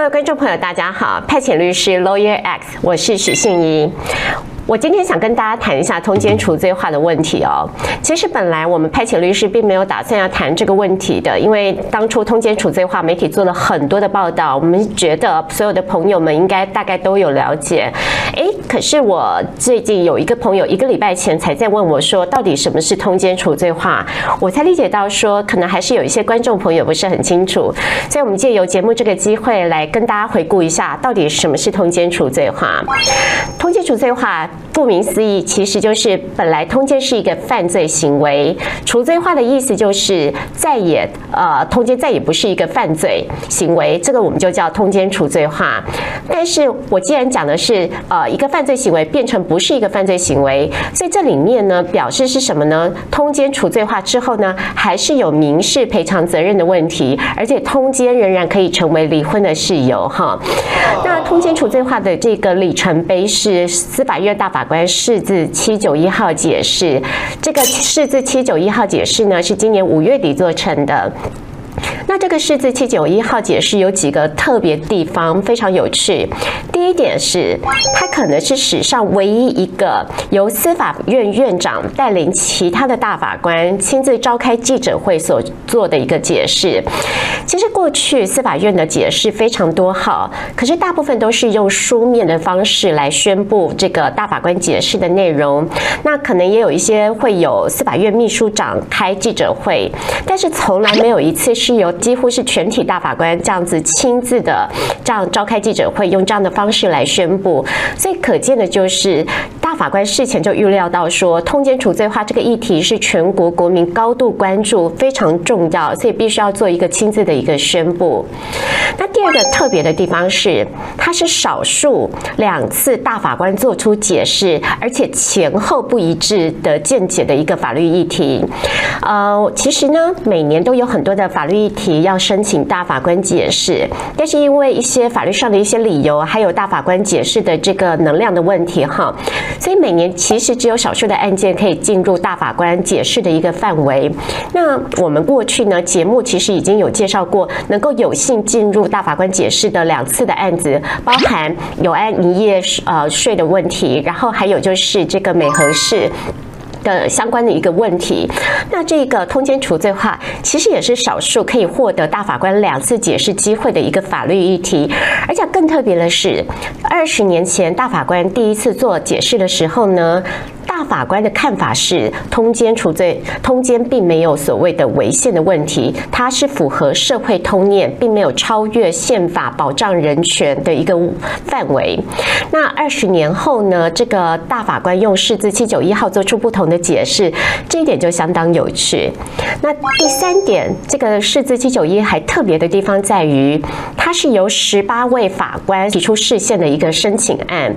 各位观众朋友，大家好，派遣律师 Lawyer X，我是许信怡。我今天想跟大家谈一下通奸除罪化的问题哦。其实本来我们派遣律师并没有打算要谈这个问题的，因为当初通奸除罪化媒体做了很多的报道，我们觉得所有的朋友们应该大概都有了解。诶，可是我最近有一个朋友一个礼拜前才在问我说，到底什么是通奸除罪化？我才理解到说，可能还是有一些观众朋友不是很清楚，所以我们借由节目这个机会来跟大家回顾一下，到底什么是通奸除罪化？通奸除罪化。顾名思义，其实就是本来通奸是一个犯罪行为，除罪化的意思就是再也呃通奸再也不是一个犯罪行为，这个我们就叫通奸除罪化。但是我既然讲的是呃一个犯罪行为变成不是一个犯罪行为，所以这里面呢表示是什么呢？通奸除罪化之后呢，还是有民事赔偿责任的问题，而且通奸仍然可以成为离婚的事由哈。那通奸除罪化的这个里程碑是司法院大法官释字七九一号解释，这个释字七九一号解释呢，是今年五月底做成的。那这个释字七九一号解释有几个特别地方，非常有趣。第一点是，它可能是史上唯一一个由司法院院长带领其他的大法官亲自召开记者会所做的一个解释。其实过去司法院的解释非常多号，可是大部分都是用书面的方式来宣布这个大法官解释的内容。那可能也有一些会有司法院秘书长开记者会，但是从来没有一次是由几乎是全体大法官这样子亲自的这样召开记者会，用这样的方式来宣布，所以可见的就是大法官事前就预料到说，通奸除罪化这个议题是全国国民高度关注，非常重要，所以必须要做一个亲自的一个宣布。那第二个特别的地方是，它是少数两次大法官做出解释，而且前后不一致的见解的一个法律议题。呃，其实呢，每年都有很多的法律议题要申请大法官解释，但是因为一些法律上的一些理由，还有大法官解释的这个能量的问题，哈，所以每年其实只有少数的案件可以进入大法官解释的一个范围。那我们过去呢，节目其实已经有介绍过，能够有幸进入大法官解释的两次的案子，包含有安营业呃税的问题，然后还有就是这个美和市。的相关的一个问题，那这个通奸除罪化其实也是少数可以获得大法官两次解释机会的一个法律议题，而且更特别的是，二十年前大法官第一次做解释的时候呢。大法官的看法是，通奸除罪，通奸并没有所谓的违宪的问题，它是符合社会通念，并没有超越宪法保障人权的一个范围。那二十年后呢，这个大法官用释字七九一号做出不同的解释，这一点就相当有趣。那第三点，这个释字七九一还特别的地方在于，它是由十八位法官提出释宪的一个申请案。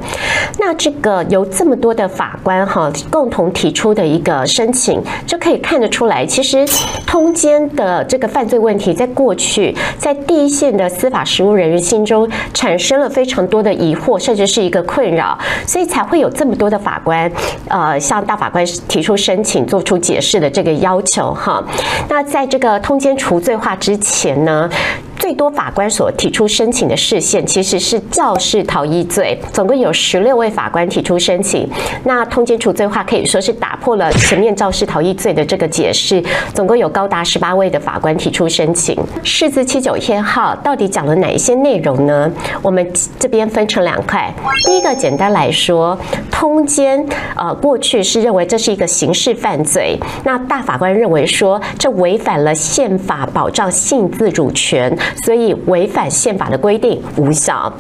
那这个由这么多的法官哈。共同提出的一个申请，就可以看得出来，其实通奸的这个犯罪问题，在过去在第一线的司法实务人员心中产生了非常多的疑惑，甚至是一个困扰，所以才会有这么多的法官，呃，向大法官提出申请，做出解释的这个要求哈。那在这个通奸除罪化之前呢，最多法官所提出申请的事项其实是肇事逃逸罪，总共有十六位法官提出申请。那通奸除罪化可以说是打破了前面肇事逃逸罪的这个解释，总共有高达十八位的法官提出申请。释字七九一号到底讲了哪一些内容呢？我们这边分成两块。第一个，简单来说，通奸呃过去是认为这是一个刑事犯罪，那大法官认为说这违反了宪法保障性自主权。所以违反宪法的规定无效。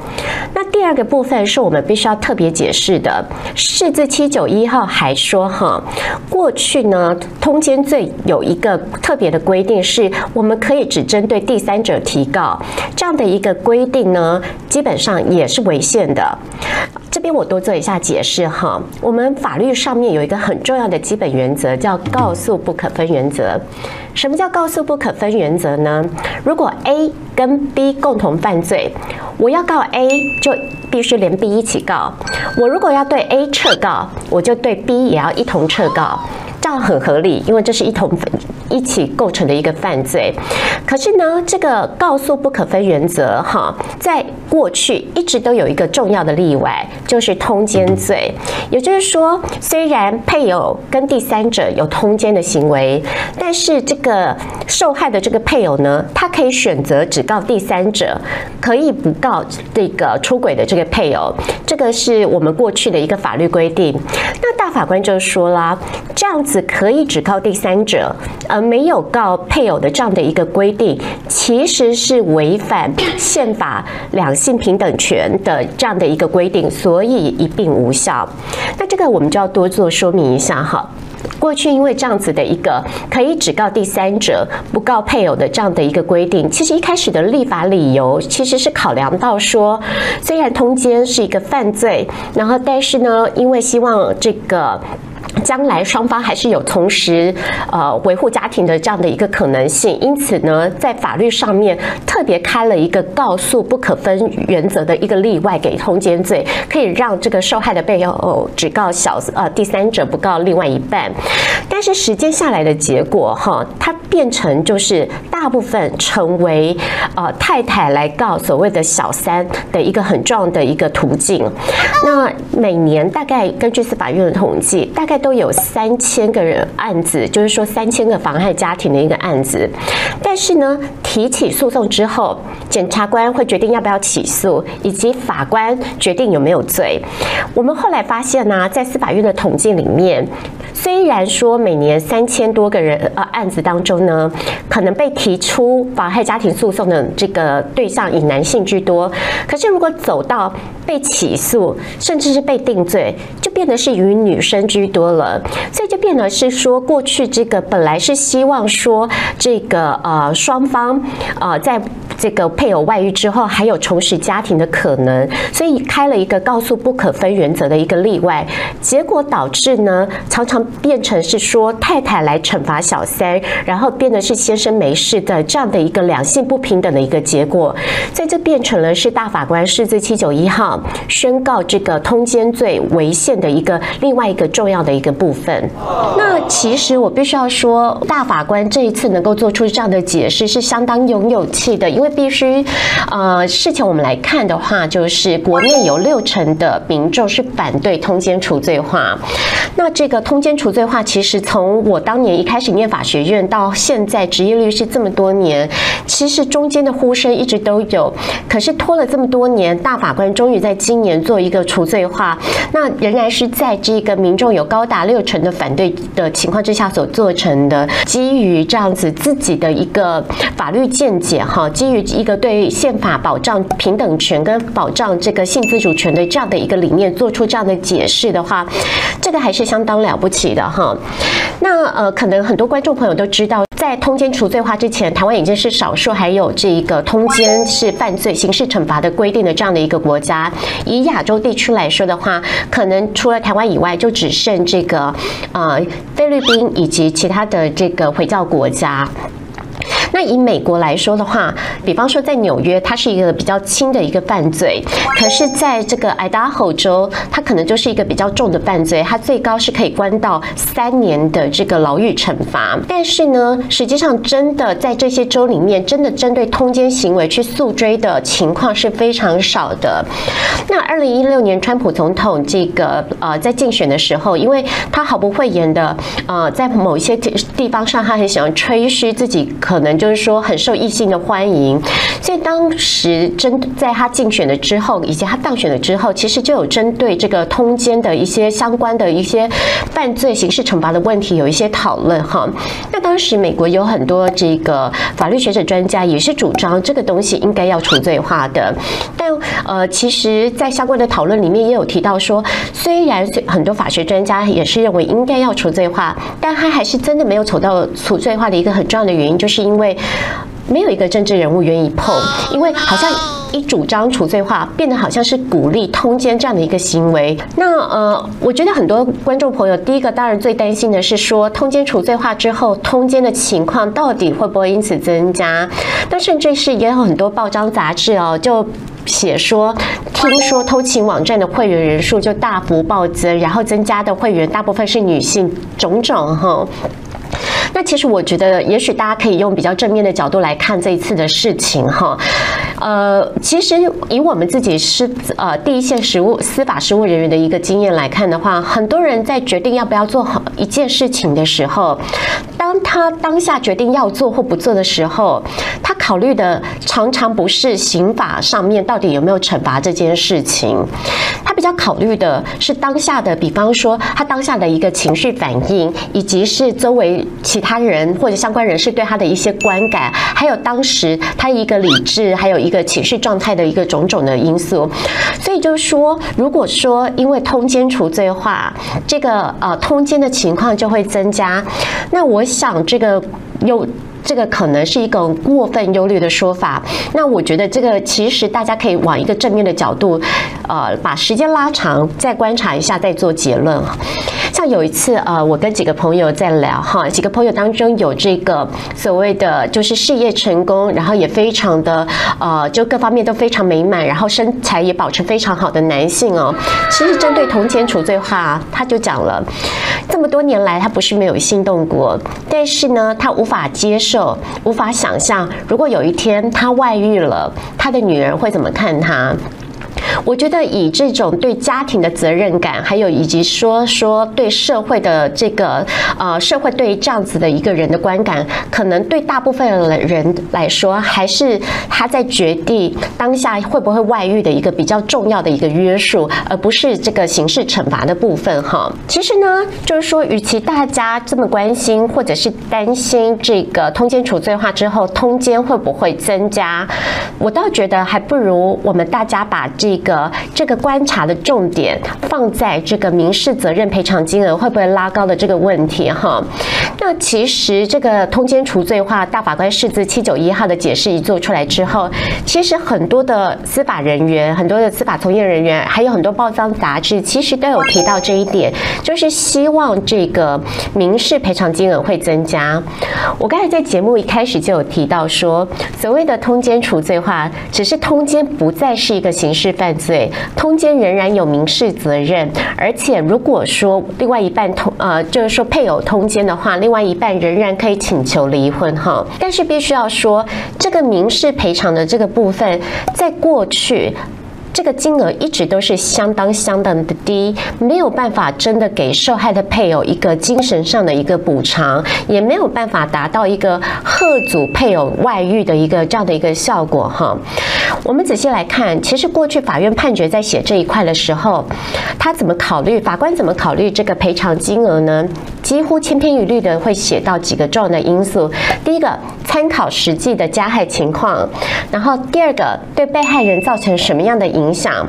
那第二个部分是我们必须要特别解释的。释字七九一号还说哈，过去呢，通奸罪有一个特别的规定，是我们可以只针对第三者提告，这样的一个规定呢，基本上也是违宪的。这边我多做一下解释哈。我们法律上面有一个很重要的基本原则，叫告诉不可分原则。什么叫告诉不可分原则呢？如果 A 跟 B 共同犯罪，我要告 A 就必须连 B 一起告。我如果要对 A 撤告，我就对 B 也要一同撤告。很合理，因为这是一同一起构成的一个犯罪。可是呢，这个告诉不可分原则哈，在过去一直都有一个重要的例外，就是通奸罪。也就是说，虽然配偶跟第三者有通奸的行为，但是这个受害的这个配偶呢，他可以选择只告第三者，可以不告这个出轨的这个配偶。这个是我们过去的一个法律规定。那大法官就说啦，这样子可以只告第三者，而没有告配偶的这样的一个规定，其实是违反宪法两性平等权的这样的一个规定，所以一并无效。那这个我们就要多做说明一下哈。过去因为这样子的一个可以只告第三者不告配偶的这样的一个规定，其实一开始的立法理由其实是考量到说，虽然通奸是一个犯罪，然后但是呢，因为希望这个。将来双方还是有同时呃维护家庭的这样的一个可能性，因此呢，在法律上面特别开了一个告诉不可分原则的一个例外给通奸罪，可以让这个受害的被告只告小呃第三者不告另外一半。但是时间下来的结果哈，它变成就是大部分成为呃太太来告所谓的小三的一个很重要的一个途径。那每年大概根据司法院的统计，大概都有三千个人案子，就是说三千个妨害家庭的一个案子。但是呢，提起诉讼之后，检察官会决定要不要起诉，以及法官决定有没有罪。我们后来发现呢、在司法院的统计里面，虽然说每年三千多个人呃案子当中呢，可能被提出妨害家庭诉讼的这个对象以男性居多，可是如果走到被起诉，甚至是被定罪，就变得是与女生居多了。所以就变得是说，过去这个本来是希望说这个呃双方呃在这个配偶外遇之后还有重拾家庭的可能，所以开了一个告诉不可分原则的一个例外，结果导致呢常常变成是说太太来惩罚小三，然后变得是先生没事的这样的一个两性不平等的一个结果，所以这变成了是大法官释字七九一号。宣告这个通奸罪违宪的一个另外一个重要的一个部分。那其实我必须要说，大法官这一次能够做出这样的解释是相当有勇气的，因为必须，呃，事前我们来看的话，就是国内有六成的民众是反对通奸除罪化。那这个通奸除罪化，其实从我当年一开始念法学院到现在执业律师这么多年，其实中间的呼声一直都有，可是拖了这么多年，大法官终于在今年做一个除罪化，那仍然是在这个民众有高达六成的反对的情况之下所做成的，基于这样子自己的一个法律见解哈，基于一个对宪法保障平等权跟保障这个性自主权的这样的一个理念做出这样的解释的话，这个还是相当了不起的哈。那呃，可能很多观众朋友都知道。在通奸除罪化之前，台湾已经是少数还有这一个通奸是犯罪、刑事惩罚的规定的这样的一个国家。以亚洲地区来说的话，可能除了台湾以外，就只剩这个呃菲律宾以及其他的这个回教国家。那以美国来说的话，比方说在纽约，它是一个比较轻的一个犯罪，可是在这个爱达荷州，它可能就是一个比较重的犯罪，它最高是可以关到三年的这个牢狱惩罚。但是呢，实际上真的在这些州里面，真的针对通奸行为去诉追的情况是非常少的。那二零一六年川普总统这个呃在竞选的时候，因为他毫不讳言的呃在某一些地地方上，他很喜欢吹嘘自己可能。就是说很受异性的欢迎，所以当时针在他竞选了之后，以及他当选了之后，其实就有针对这个通奸的一些相关的一些犯罪刑事惩罚的问题有一些讨论哈。那当时美国有很多这个法律学者专家也是主张这个东西应该要除罪化的，但呃，其实，在相关的讨论里面也有提到说，虽然很多法学专家也是认为应该要除罪化，但他还是真的没有走到除罪化的一个很重要的原因，就是因为。没有一个政治人物愿意碰，因为好像一主张除罪化，变得好像是鼓励通奸这样的一个行为。那呃，我觉得很多观众朋友，第一个当然最担心的是说，通奸除罪化之后，通奸的情况到底会不会因此增加？那甚至是也有很多报章杂志哦，就。写说，听说偷情网站的会员人数就大幅暴增，然后增加的会员大部分是女性，种种哈。那其实我觉得，也许大家可以用比较正面的角度来看这一次的事情哈。呃，其实以我们自己是呃第一线实务司法实务人员的一个经验来看的话，很多人在决定要不要做好一件事情的时候，当他当下决定要做或不做的时候，他考虑的常常不是刑法上面到底有没有惩罚这件事情，比较考虑的是当下的，比方说他当下的一个情绪反应，以及是周围其他人或者相关人士对他的一些观感，还有当时他一个理智，还有一个情绪状态的一个种种的因素。所以就是说，如果说因为通奸除罪化，这个呃通奸的情况就会增加，那我想这个有。这个可能是一个过分忧虑的说法。那我觉得这个其实大家可以往一个正面的角度，呃，把时间拉长，再观察一下，再做结论。像有一次，呃，我跟几个朋友在聊哈，几个朋友当中有这个所谓的就是事业成功，然后也非常的呃，就各方面都非常美满，然后身材也保持非常好的男性哦。其实针对铜钱储罪化，他就讲了，这么多年来他不是没有心动过，但是呢，他无法接受。无法想象，如果有一天他外遇了，他的女人会怎么看他？我觉得以这种对家庭的责任感，还有以及说说对社会的这个呃社会对这样子的一个人的观感，可能对大部分的人来说，还是他在决定当下会不会外遇的一个比较重要的一个约束，而不是这个刑事惩罚的部分哈。其实呢，就是说，与其大家这么关心或者是担心这个通奸处罪化之后通奸会不会增加，我倒觉得还不如我们大家把这个。个这个观察的重点放在这个民事责任赔偿金额会不会拉高的这个问题哈。那其实这个通奸除罪化大法官释字七九一号的解释一做出来之后，其实很多的司法人员、很多的司法从业人员，还有很多报章杂志，其实都有提到这一点，就是希望这个民事赔偿金额会增加。我刚才在节目一开始就有提到说，所谓的通奸除罪化，只是通奸不再是一个刑事犯罪。对通奸仍然有民事责任，而且如果说另外一半通呃，就是说配偶通奸的话，另外一半仍然可以请求离婚哈。但是必须要说，这个民事赔偿的这个部分，在过去。这个金额一直都是相当相当的低，没有办法真的给受害的配偶一个精神上的一个补偿，也没有办法达到一个贺阻配偶外遇的一个这样的一个效果哈。我们仔细来看，其实过去法院判决在写这一块的时候，他怎么考虑？法官怎么考虑这个赔偿金额呢？几乎千篇一律的会写到几个重要的因素。第一个，参考实际的加害情况；然后第二个，对被害人造成什么样的影影响；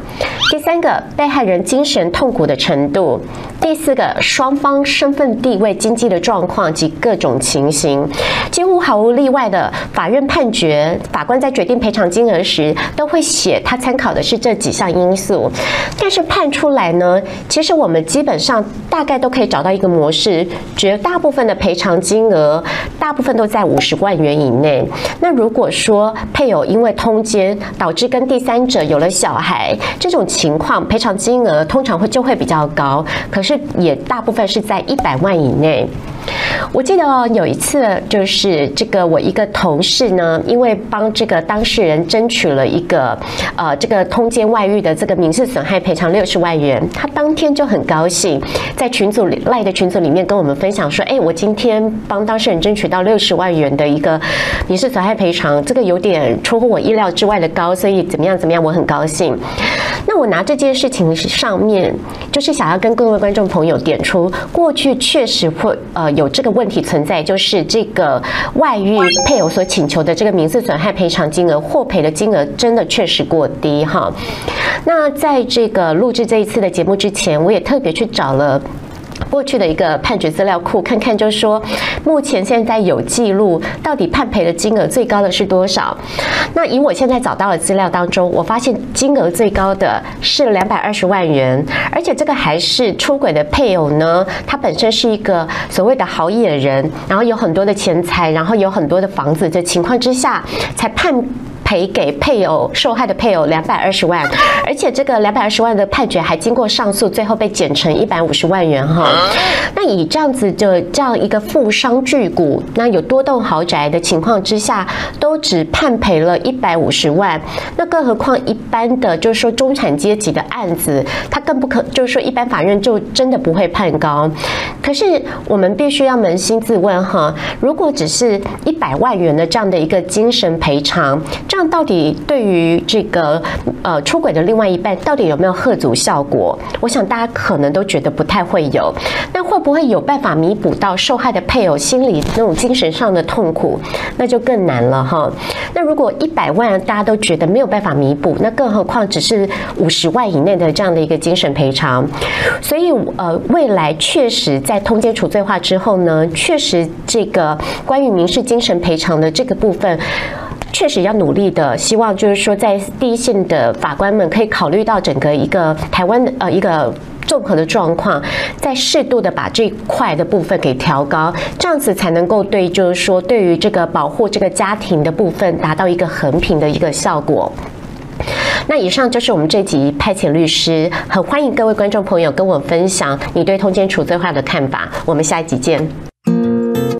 第三个，被害人精神痛苦的程度；第四个，双方身份地位、经济的状况及各种情形。几乎毫无例外的，法院判决，法官在决定赔偿金额时，都会写他参考的是这几项因素。但是判出来呢，其实我们基本上大概都可以找到一个模式。绝大部分的赔偿金额，大部分都在五十万元以内。那如果说配偶因为通奸导致跟第三者有了小孩，这种情况赔偿金额通常会就会比较高，可是也大部分是在一百万以内。我记得哦，有一次就是这个我一个同事呢，因为帮这个当事人争取了一个呃这个通奸外遇的这个民事损害赔偿六十万元，他当天就很高兴，在群组里赖的群组里面跟我们分享说，哎，我今天帮当事人争取到六十万元的一个民事损害赔偿，这个有点出乎我意料之外的高，所以怎么样怎么样，我很高兴。那我拿这件事情上面，就是想要跟各位观众朋友点出，过去确实会呃。有这个问问题存在，就是这个外遇配偶所请求的这个民事损害赔偿金额获赔的金额真的确实过低哈。那在这个录制这一次的节目之前，我也特别去找了。过去的一个判决资料库，看看就是说，目前现在有记录，到底判赔的金额最高的是多少？那以我现在找到的资料当中，我发现金额最高的是两百二十万元，而且这个还是出轨的配偶呢，他本身是一个所谓的好野人，然后有很多的钱财，然后有很多的房子的情况之下，才判。赔给配偶受害的配偶两百二十万，而且这个两百二十万的判决还经过上诉，最后被减成一百五十万元哈。那以这样子的这样一个富商巨贾，那有多栋豪宅的情况之下，都只判赔了一百五十万，那更何况一般的就是说中产阶级的案子，他更不可就是说一般法院就真的不会判高。可是我们必须要扪心自问哈，如果只是一百万元的这样的一个精神赔偿，这样到底对于这个呃出轨的另外一半到底有没有贺足效果？我想大家可能都觉得不太会有。那会不会有办法弥补到受害的配偶心里那种精神上的痛苦？那就更难了哈。那如果一百万大家都觉得没有办法弥补，那更何况只是五十万以内的这样的一个精神赔偿？所以呃，未来确实在通奸处罪化之后呢，确实这个关于民事精神赔偿的这个部分。确实要努力的，希望就是说，在第一线的法官们可以考虑到整个一个台湾呃一个综合的状况，再适度的把这块的部分给调高，这样子才能够对就是说对于这个保护这个家庭的部分达到一个衡平的一个效果。那以上就是我们这集派遣律师，很欢迎各位观众朋友跟我分享你对通奸处罪化的看法，我们下一集见。